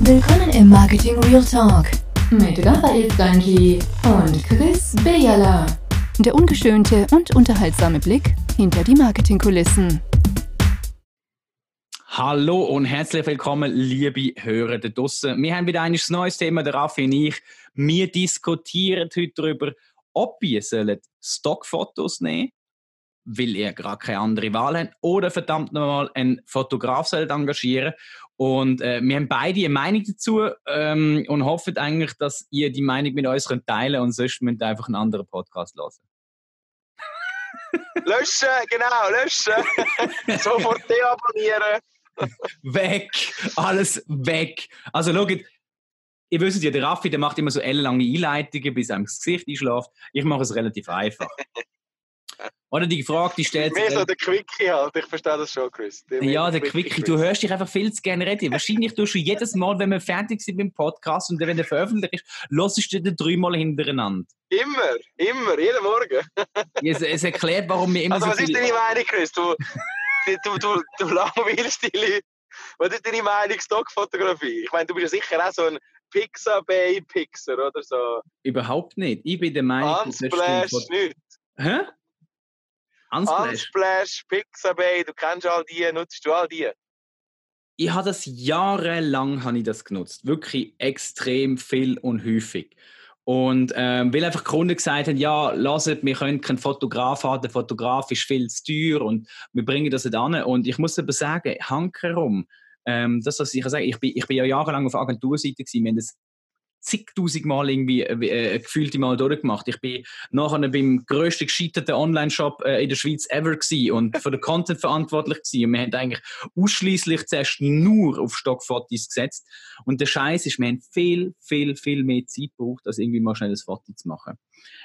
Willkommen im Marketing Real Talk mit Raphael Stanji und Chris Bejala. Der ungeschönte und unterhaltsame Blick hinter die Marketingkulissen. Hallo und herzlich willkommen, liebe Hörer da draussen. Wir haben wieder ein neues Thema, der Raffi und ich. Wir diskutieren heute darüber, ob ihr Stockfotos nehmen weil ihr gerade keine andere Wahl habt, oder verdammt nochmal einen Fotograf engagieren und äh, wir haben beide eine Meinung dazu ähm, und hoffen eigentlich, dass ihr die Meinung mit uns könnt teilen und sonst müsst ihr einfach einen anderen Podcast hören. löschen, genau, löschen. Sofort deabonnieren. weg, alles weg. Also schaut, ihr wisst ja, der Raffi, der macht immer so ellenlange Einleitungen, bis er ins Gesicht einschläft. Ich mache es relativ einfach. Oder die Frage, die stellt sich. Mehr so der Quickie halt, ich verstehe das schon, Chris. Der ja, der Quickie, Quickie, du hörst dich einfach viel zu gerne reden. Wahrscheinlich tust du jedes Mal, wenn wir fertig sind mit dem Podcast und wenn der veröffentlicht ist, hörst du den dreimal hintereinander. Immer, immer, jeden Morgen. es, es, erklärt, warum wir immer also, so was ist deine Meinung, Chris? Du, du, du, du langweilst die Leute. Was ist deine Meinung Stockfotografie? Ich meine, du bist ja sicher auch so ein Pixabay-Pixer oder so. Überhaupt nicht. Ich bin der Meinung, Unsplash, nicht. Hä? Unsplash. Unsplash, Pixabay, du kennst all die, nutzt du all die? Ich habe das jahrelang habe ich das genutzt. Wirklich extrem viel und häufig. Und ähm, weil einfach Kunden gesagt haben, ja, lasst, wir können keinen Fotograf haben, der Fotograf ist viel zu teuer und wir bringen das nicht an. Und ich muss aber sagen, hankerum, ähm, das, was ich sagen ich bin, ich bin ja jahrelang auf Agenturseite gewesen, wir haben das zigtausend Mal irgendwie äh, äh, gefühlt Mal durchgemacht. Ich bin nachher beim grössten gescheiterten Online-Shop äh, in der Schweiz ever gewesen und für den Content verantwortlich gewesen. Und wir haben eigentlich ausschließlich zuerst nur auf Stockfotos gesetzt. Und der Scheiß ist, wir haben viel, viel, viel mehr Zeit gebraucht, als irgendwie mal schnell ein Foto zu machen.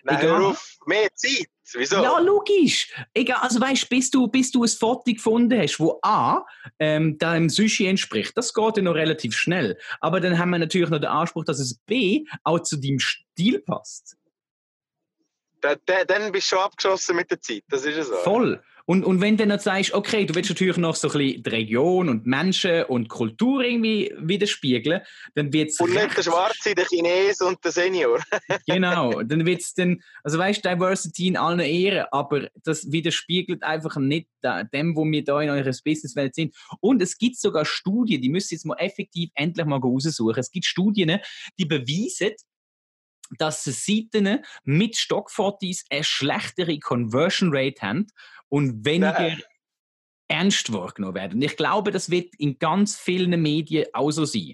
Nein, Egal. auf mehr Zeit. Wieso? Ja, logisch. Egal, also weißt, bis du, bis du ein Foto gefunden hast, wo A ähm, deinem Sushi entspricht, das geht ja noch relativ schnell. Aber dann haben wir natürlich noch den Anspruch, dass es B auch zu deinem Stil passt. Da, da, dann bist du schon abgeschossen mit der Zeit, das ist ja so. Voll. Und, und wenn du dann sagst, okay, du willst natürlich noch so ein bisschen die Region und Menschen und Kultur irgendwie widerspiegeln, dann wird es. Und nicht der Schwarze, der Chines und der Senior. genau, dann wird es dann, also weißt du, Diversity in allen Ehren, aber das widerspiegelt einfach nicht dem, wo wir da in eurer Businesswelt sind. Und es gibt sogar Studien, die müsst ihr jetzt mal effektiv endlich mal raussuchen. Es gibt Studien, die beweisen, dass Seiten mit Stockfotos eine schlechtere Conversion Rate haben und weniger Nein. ernst wahrgenommen werden. Und ich glaube, das wird in ganz vielen Medien auch so sein.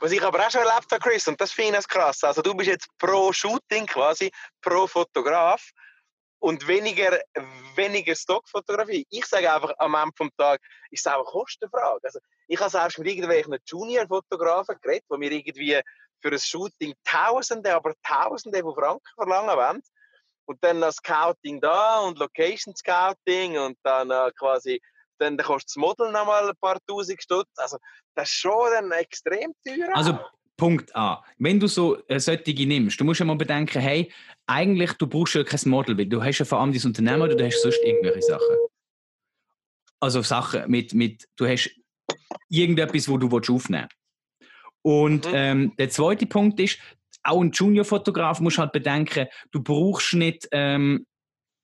Was ich aber auch schon erlebt habe, Chris, und das finde ich krass. Also du bist jetzt pro Shooting quasi, pro Fotograf und weniger, weniger Stockfotografie. Ich sage einfach am Ende des Tages, ist es auch eine Kostenfrage. Also ich habe selbst mit irgendwelchen Junior-Fotografen geredet, die mir irgendwie für ein Shooting Tausende, aber Tausende von Franken verlangen wollen und dann das Scouting da und Location Scouting und dann äh, quasi dann, dann kostet das Model nochmal ein paar tausend Stutz. Also das ist schon dann extrem teuer. Also Punkt A. Wenn du so äh, solche nimmst, du musst ja mal bedenken, hey, eigentlich du brauchst ja kein Model, weil du hast ja vor allem dein Unternehmen oder du hast sonst irgendwelche Sachen. Also Sachen mit, mit du hast irgendetwas, wo du aufnehmen willst. Und mhm. ähm, der zweite Punkt ist, auch ein Junior-Fotograf muss halt bedenken, du brauchst nicht ähm,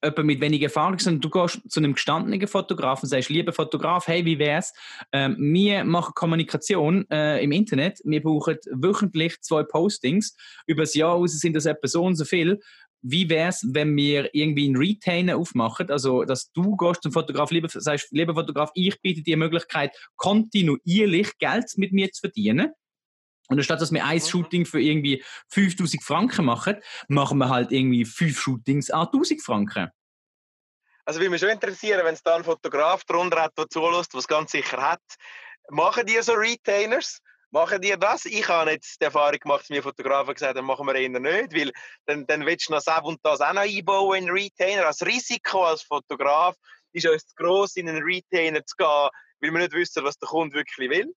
jemanden mit weniger Erfahrung, sondern du gehst zu einem gestandenen Fotografen und sagst, lieber Fotograf, hey, wie wär's? Ähm, wir machen Kommunikation äh, im Internet, wir brauchen wöchentlich zwei Postings, über das Jahr aus sind das etwa so und so viel. Wie wäre es, wenn wir irgendwie einen Retainer aufmachen, also dass du gehst zum Fotograf, lieber, sagst, lieber Fotograf, ich biete dir die Möglichkeit, kontinuierlich Geld mit mir zu verdienen und anstatt dass wir ein mhm. Shooting für irgendwie 5000 Franken machen, machen wir halt irgendwie fünf Shootings an 1000 Franken. Also, würde mich schon interessieren, wenn es da einen Fotograf drunter hat, der zulässt, was ganz sicher hat. Machen die so Retainers? Machen die das? Ich habe jetzt die Erfahrung gemacht, dass mir Fotografen gesagt haben, machen wir eher nicht, weil dann, dann willst du noch das und das auch noch einbauen in Retainer. Als Risiko als Fotograf ist es zu gross, in einen Retainer zu gehen, weil wir nicht wissen, was der Kunde wirklich will.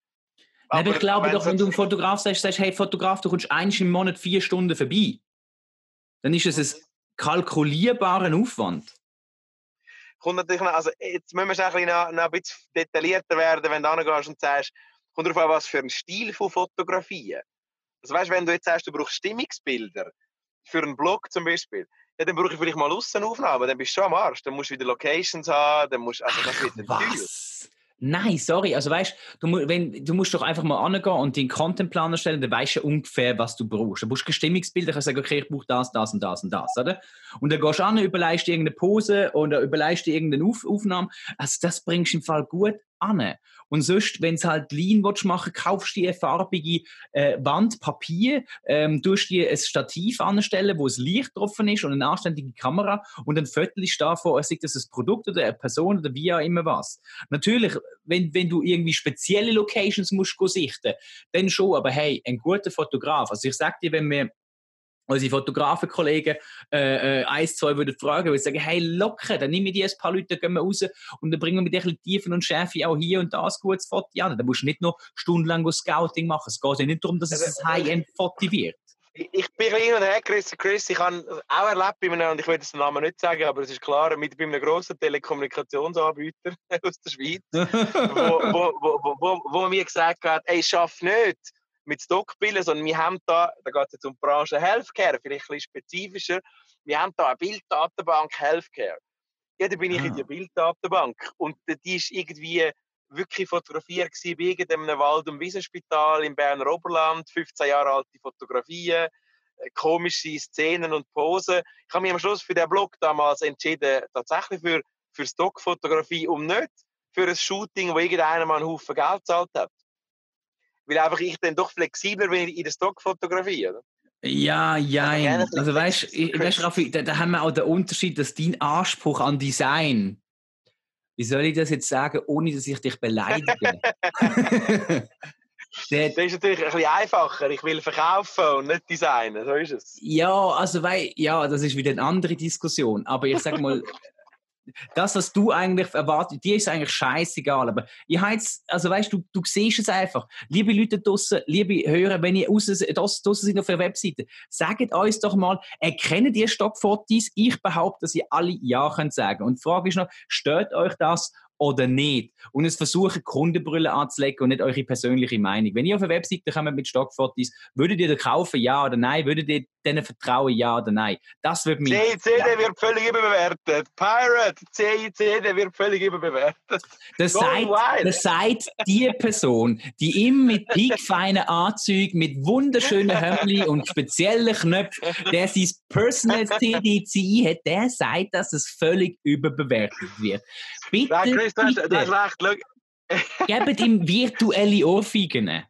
Aber, ich glaube doch, wenn du einem Fotograf sagst, sagst, hey Fotograf, du kommst eins im Monat vier Stunden vorbei, dann ist es ein kalkulierbarer Aufwand. Kommt natürlich noch, also jetzt müssen wir ein bisschen, noch, noch ein bisschen detaillierter werden, wenn du hingehst und sagst, kommt darauf an, was für ein Stil von Fotografien. Also weißt, wenn du jetzt sagst, du brauchst Stimmungsbilder für einen Blog zum Beispiel, ja, dann brauche ich vielleicht mal Aussenaufnahmen, dann bist du schon am Arsch. Dann musst du wieder Locations haben, dann musst also das wird Was? Nein, sorry. Also weißt du, wenn, du musst doch einfach mal angehen und den Contentplan erstellen, dann weißt du ungefähr, was du brauchst. Du brauchst ein Stimmungsbild, dann kannst sagen, okay, ich brauche das, das und das und das, oder? Und dann gehst du an, überleist dir irgendeine Pose oder überleist dir irgendeine Auf Aufnahme. Also das bringst du im Fall gut an. Und sonst, wenn du halt Lean willst kaufst du eine farbige äh, Wand Papier, ähm, tust dir ein Stativ anstellen, wo es Licht drauf ist und eine anständige Kamera und ein Viertel ist davon, sei das ein Produkt oder eine Person oder wie auch immer was. Natürlich, wenn, wenn du irgendwie spezielle Locations musst sichten, dann schon, aber hey, ein guter Fotograf, also ich sag dir, wenn wir unsere Fotografenkollegen äh, äh, eins, zwei würden fragen, würde sagen, hey, locker, dann nehme ich die ein paar Leute, gehen wir raus und dann bringen wir dich ein bisschen Tiefen und Schärfe auch hier und da ein gutes Foto an. Da musst du nicht noch stundenlang Scouting machen. Es geht ja nicht darum, dass es ein High-End-Foto wird. Ich bin hin und her, Chris, Chris, ich habe auch erlebt bei einem, und ich will den Namen nicht sagen, aber es ist klar, mit bei einem grossen Telekommunikationsanbieter aus der Schweiz, wo, wo, wo, wo, wo mir gesagt hat, ey, schaff nicht, mit Stockbilden, sondern wir haben da, da geht es jetzt um die Branche Healthcare, vielleicht ein bisschen spezifischer, wir haben da eine Bilddatenbank Healthcare. Ja, da bin ich ah. in der Bilddatenbank und die ist irgendwie wirklich fotografiert gewesen bei irgendeinem Wald- und Wiesenspital im Berner Oberland, 15 Jahre alte Fotografien, äh, komische Szenen und Posen. Ich habe mich am Schluss für den Blog damals entschieden, tatsächlich für, für Stockfotografie und nicht für ein Shooting, wo irgendeiner mal einen Haufen Geld gezahlt hat weil einfach ich dann doch flexibler bin in der Stockfotografie, oder? Ja, ja. Also weißt du, Raffi, da, da, haben wir auch den Unterschied, dass dein Anspruch an Design, wie soll ich das jetzt sagen, ohne dass ich dich beleidige? Der, das ist natürlich ein bisschen einfacher. Ich will verkaufen und nicht designen. So ist es. Ja, also weil, ja, das ist wieder eine andere Diskussion. Aber ich sage mal, das, was du eigentlich erwartest, dir ist eigentlich scheißegal. Aber ich jetzt, also weißt du, du siehst es einfach. Liebe Leute draussen, liebe Hörer, wenn ihr draussen sind auf der Webseite, sagt uns doch mal, erkennen ihr Stockfotos? Ich behaupte, dass ihr alle Ja könnt sagen. Und die Frage ist noch, stört euch das oder nicht. Und es versuchen, Kundenbrille anzulegen und nicht eure persönliche Meinung. Wenn ihr auf eine Webseite kommt mit Stockfotos, würdet ihr den kaufen, ja oder nein? Würdet ihr denen vertrauen, ja oder nein? Das wird mich... CIC, der wird völlig überbewertet. Pirate, CIC, der wird völlig überbewertet. Das sagt die Person, die immer mit piekfeinen Anzügen, mit wunderschönen Hemdli und speziellen Knöpfen, der sein Personal CDCI hat, der sagt, dass es völlig überbewertet wird. Bitte, Nein, Chris, du hast, du hast recht. Gebt ihm virtuelle Ohrfeigen.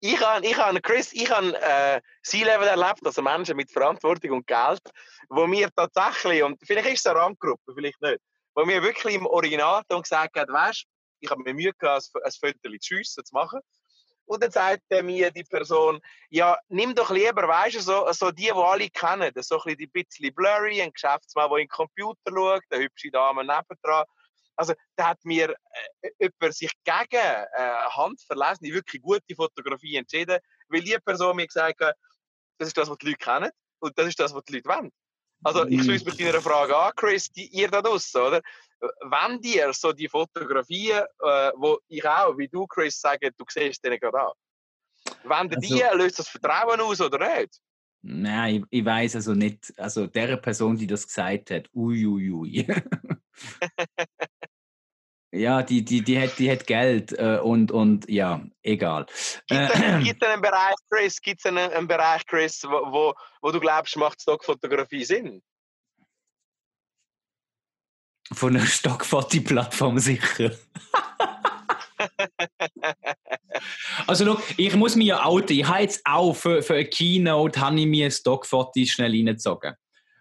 Ich habe, ich habe, Chris, ich habe äh, C-Level erlebt, also Menschen mit Verantwortung und Geld, wo mir tatsächlich, und vielleicht ist es eine Randgruppe, vielleicht nicht, wo mir wirklich im Originalton gesagt hat, weißt ich habe mir Mühe gehabt, ein Foto zu schiessen, zu machen. Und dann sagt mir die Person, ja, nimm doch lieber, weißt du, so, so die, die alle kennen, so ein bisschen blurry, ein Geschäftsmann, der in den Computer schaut, eine hübsche Dame nebendran, also da hat mir äh, jemand sich gegen äh, handverlesene, wirklich gute Fotografie entschieden, weil die Person mir gesagt hat, das ist das, was die Leute kennen und das ist das, was die Leute wollen. Also ich mhm. schließe mit deiner Frage an, Chris, die, ihr da draussen, oder? Wenn dir so die Fotografien, äh, wo ich auch, wie du, Chris, sage, du siehst denen gerade an. Wenn also, die, löst das Vertrauen aus oder nicht? Nein, ich, ich weiß also nicht, also der Person, die das gesagt hat, uiuiui. Ui, ui. Ja, die, die, die, hat, die hat Geld äh, und, und ja, egal. Gibt es äh, einen Bereich, Chris, gibt's einen, einen Bereich, Chris, wo, wo, wo du glaubst, macht Stockfotografie Sinn? Von einer Stockfotoplattform sicher. also look, ich muss mir ja outen. Ich habe jetzt auch für, für eine Keynote habe ich mir Stockfotos schnell reingezogen.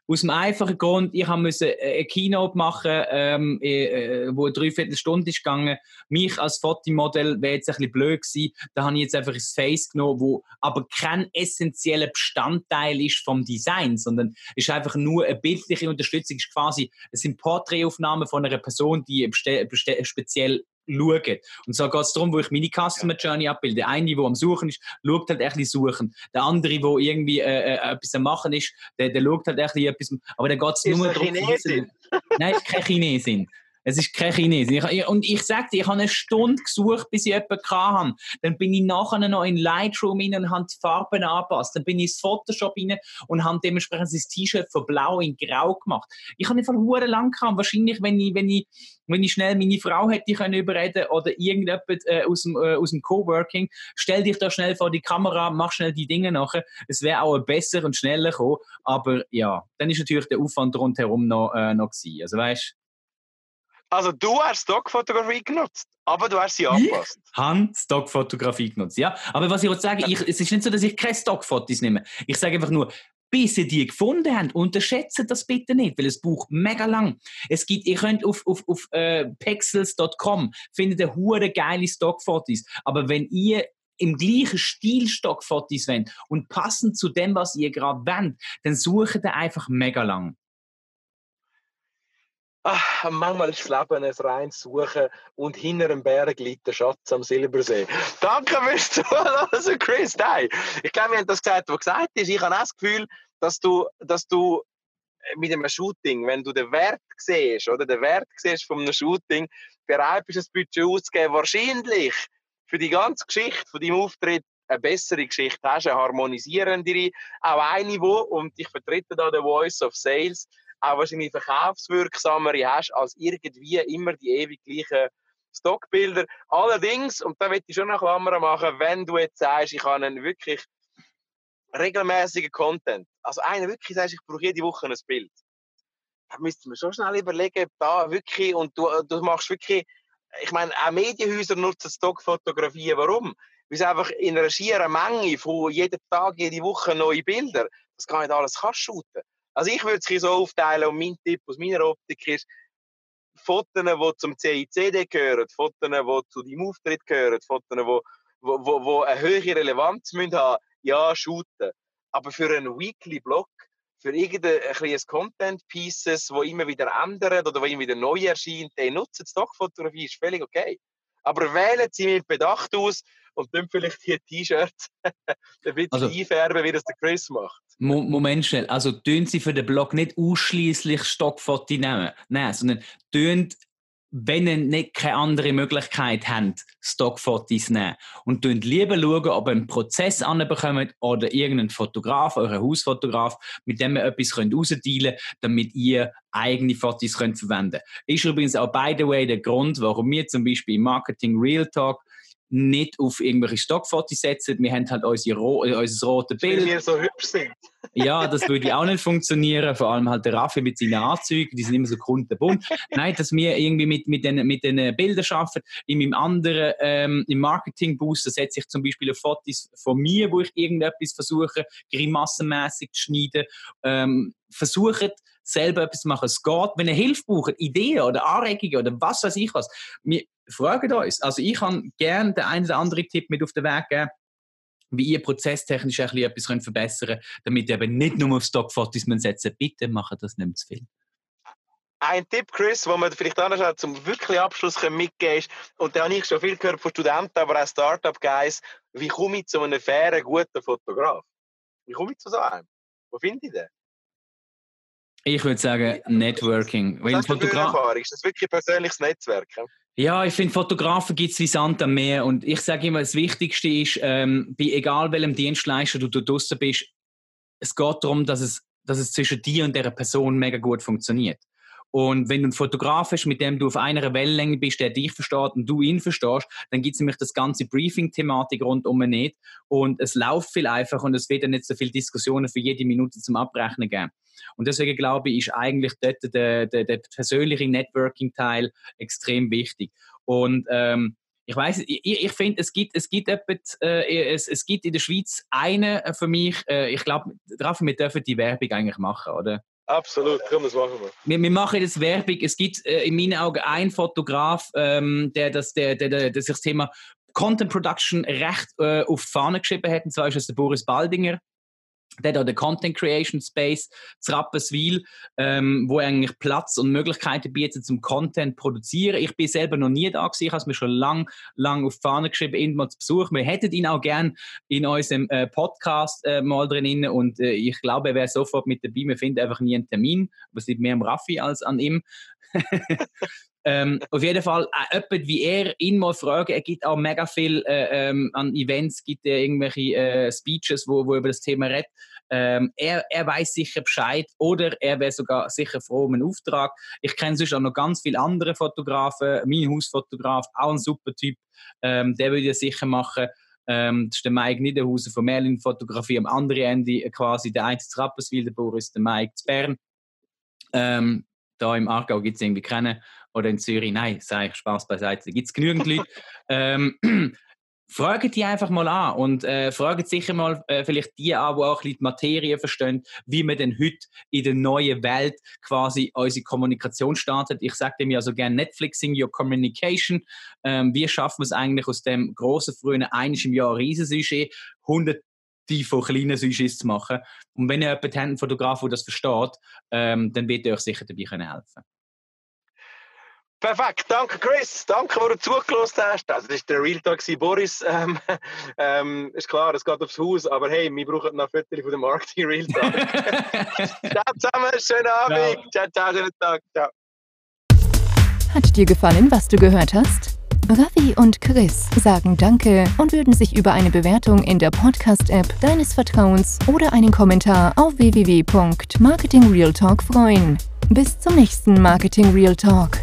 Aus dem einfachen Grund, ich musste äh, eine Keynote machen, ähm, äh, wo eine Dreiviertelstunde ist gegangen. Mich als Fotomodell wäre jetzt ein bisschen blöd gewesen. Da habe ich jetzt einfach ein Face genommen, wo aber kein essentieller Bestandteil ist vom Design, sondern ist einfach nur eine bildliche Unterstützung. Ist quasi, es sind Porträtaufnahmen von einer Person, die speziell schauen. Und so geht es darum, wo ich meine Customer Journey abbilde. Der eine, der am Suchen ist, schaut halt ein bisschen suchen. Der andere, der irgendwie äh, äh, etwas am Machen ist, der, der schaut halt ein bisschen etwas. Aber dann geht es nur darum. Chinesin? Nein, keine Chinesin. Es ist kein Chinesen. Ich, und ich dir, ich habe eine Stunde gesucht, bis ich jemanden hatte. Dann bin ich nachher noch in Lightroom rein und habe die Farben angepasst. Dann bin ich ins Photoshop rein und habe dementsprechend das T-Shirt von blau in grau gemacht. Ich habe einfach hure lang gehabt. Wahrscheinlich, wenn ich, wenn ich, wenn ich schnell meine Frau hätte können überreden oder irgendjemand äh, aus dem, äh, aus dem Coworking, stell dich da schnell vor die Kamera, mach schnell die Dinge nachher. Es wäre auch besser und schneller gekommen. Aber ja, dann ist natürlich der Aufwand rundherum noch, äh, noch gewesen. Also weißt also du hast Stockfotografie genutzt, aber du hast sie angepasst. Ich habe Stockfotografie genutzt, ja. Aber was ich wollte sagen, ich, es ist nicht so, dass ich keine Stockfotos nehme. Ich sage einfach nur, bis ihr die gefunden habt, unterschätzt das bitte nicht, weil es braucht mega lang. Es gibt, ihr könnt auf, auf, auf äh, pexels.com findet ihr hure geile Stockfotos. Aber wenn ihr im gleichen Stil Stockfotos wollt und passend zu dem, was ihr gerade wollt, dann sucht ihr einfach mega lang. Ach, manchmal ist das Leben ein reines Suchen und hinter einem Berg liegt der Schatz am Silbersee. Danke fürs Zuhören, Chris. Nein, ich glaube, wir haben das gesagt, was gesagt ist. Ich habe auch das Gefühl, dass du, dass du mit einem Shooting, wenn du den Wert siehst, oder den Wert siehst von einem Shooting, bereit bist, das Budget auszugeben, wahrscheinlich für die ganze Geschichte von deinem Auftritt eine bessere Geschichte hast, eine harmonisierendere, auch eine, wo, und ich vertrete da den Voice of Sales, auch wahrscheinlich verkaufswirksamere hast, als irgendwie immer die ewig gleichen Stockbilder. Allerdings, und da möchte ich schon eine Klammer machen, wenn du jetzt sagst, ich habe einen wirklich regelmäßigen Content, also einer wirklich sagst, ich brauche jede Woche ein Bild, dann müsste man schon schnell überlegen, da wirklich, und du, du machst wirklich, ich meine, auch Medienhäuser nutzen Stockfotografien. Warum? Weil es einfach in einer schieren Menge von jedem Tag, jede Woche neue Bilder, das kann nicht alles kannst shooten. Also ich würde es so aufteilen und mein Tipp aus meiner Optik ist, Fotos, die zum CICD gehören, Fotos, die zu deinem Auftritt gehören, Fotos, die wo, wo eine höhere Relevanz müssen haben, ja, shooten. Aber für einen Weekly-Blog, für irgendein Content-Pieces, wo immer wieder ändern oder wo immer wieder neu erscheint, den nutzen Stockfotografie, ist völlig okay. Aber wählen Sie mit Bedacht aus und dann vielleicht die T-Shirts ein bisschen also, einfärben, wie das der Chris macht. Moment schnell, also tun Sie für den Blog nicht ausschließlich Stockfotos nehmen, nein, sondern tun wenn ihr nicht keine andere Möglichkeit habt, Stockfotos nehmen. Und schaut lieber schauen, ob ihr einen Prozess anbekommt oder irgendeinen Fotograf, euren Hausfotograf, mit dem ihr etwas rausdealen könnt, damit ihr eigene Fotos könnt verwenden könnt. Ist übrigens auch, by the way, der Grund, warum wir zum Beispiel im Marketing Real Talk nicht auf irgendwelche Stockfotos setzen. Wir haben halt unsere, äh, unser rotes Bild. Weil wir so hübsch sind. ja, das würde auch nicht funktionieren. Vor allem halt der Raffi mit seinen Anzügen, die sind immer so kundenbunt. Nein, dass wir irgendwie mit, mit, den, mit den Bildern arbeiten. In meinem anderen, ähm, im Marketing-Boost, da setze ich zum Beispiel Fotos von mir, wo ich irgendetwas versuche, grimassenmäßig zu schneiden. Ähm, versucht, selber etwas zu machen. Es geht, wenn ihr Hilfe braucht, Ideen oder Anregungen oder was weiß ich was. Wir fragen uns. Also ich kann gerne den einen oder anderen Tipp mit auf den Weg geben, wie ihr prozesstechnisch ein bisschen etwas könnt verbessern könnt, damit ihr eben nicht nur auf Stockfotos setzen Bitte macht das nicht zu viel. Ein Tipp, Chris, den man vielleicht anschaut, zum wirklich Abschluss mitgeben ist, und da habe ich schon viel gehört von Studenten, aber auch Startup-Guys, wie komme ich zu einem fairen, guten Fotograf? Wie komme ich zu so einem? Wo finde ich den? Ich würde sagen Networking. Was hast Fotograf Ist das wirklich ein persönliches Netzwerk? Ja, ich finde, Fotografen gibt es wie Sand am Meer. Und ich sage immer, das Wichtigste ist, ähm, bei egal welchem Dienstleister du, du draußen bist, es geht darum, dass es, dass es zwischen dir und der Person mega gut funktioniert. Und wenn du einen Fotograf hast, mit dem du auf einer Wellenlänge bist, der dich versteht und du ihn verstehst, dann gibt es nämlich das ganze Briefing-Thematik rundum nicht. Und es läuft viel einfacher und es wird dann nicht so viele Diskussionen für jede Minute zum Abrechnen geben. Und deswegen glaube ich, ist eigentlich dort der, der, der persönliche Networking-Teil extrem wichtig. Und ähm, ich weiß, ich, ich finde, es gibt, es gibt etwas, äh, es, es gibt in der Schweiz eine für mich, äh, ich glaube, wir dürfen die Werbung eigentlich machen, oder? Absolut, komm, das machen wir. Wir, wir machen das Werbung. Es gibt äh, in meinen Augen einen Fotograf, ähm, der, das, der, der, der, der sich das Thema Content Production recht äh, auf die Fahne geschrieben hat. Und zwar ist das der Boris Baldinger der hat den Content Creation Space zu Rapperswil, ähm, wo eigentlich Platz und Möglichkeiten bietet zum Content produzieren. Ich bin selber noch nie da gewesen, ich habe es mir schon lang, lang auf die Fahne geschrieben, ihn mal zu besuchen. Wir hätten ihn auch gern in unserem äh, Podcast äh, mal drin und äh, ich glaube, er wäre sofort mit dabei. Wir finden einfach nie einen Termin, aber es liegt mehr am Raffi als an ihm. Ähm, auf jeden Fall, äh, jemand wie er, ihn mal fragen, er gibt auch mega viel äh, ähm, an Events, gibt er irgendwelche äh, Speeches, wo, wo über das Thema redet. Ähm, er, er weiß sicher Bescheid oder er wäre sogar sicher froh um einen Auftrag. Ich kenne sonst auch noch ganz viele andere Fotografen. Mein Hausfotograf, auch ein super Typ, ähm, der würde sicher machen. Ähm, das ist der Mike Niederhausen von Merlin Fotografie. Am anderen Ende quasi der eine zu Rapperswil, der Boris, der Mike zu Bern. Ähm, da im Aargau gibt es irgendwie keinen. Oder in Zürich, nein, sage ich Spaß beiseite, da gibt es genügend Leute. ähm, Fragt die einfach mal an und äh, fragt sicher mal äh, vielleicht die an, die auch ein bisschen die Materie verstehen, wie man denn heute in der neuen Welt quasi unsere Kommunikation startet. Ich sage dem ja so gerne Netflixing your communication. Ähm, wie schaffen wir es eigentlich aus dem großen frühen einiges im Jahr Riesensujet, hunderte von kleinen Sujets zu machen. Und wenn ihr jemanden habt, einen Fotograf, der das versteht, ähm, dann wird ihr euch sicher dabei helfen können Perfekt, danke Chris, danke, wo du zugelassen hast. Also das war der Real Talk Boris. Ähm, ähm, ist klar, es geht aufs Haus, aber hey, wir brauchen noch Viertel von dem Marketing Real Talk. ciao zusammen, schönen Abend, ciao, ciao, schönen Tag, ciao. Hat dir gefallen, was du gehört hast? Ravi und Chris sagen Danke und würden sich über eine Bewertung in der Podcast-App deines Vertrauens oder einen Kommentar auf www.marketingrealtalk freuen. Bis zum nächsten Marketing Real Talk.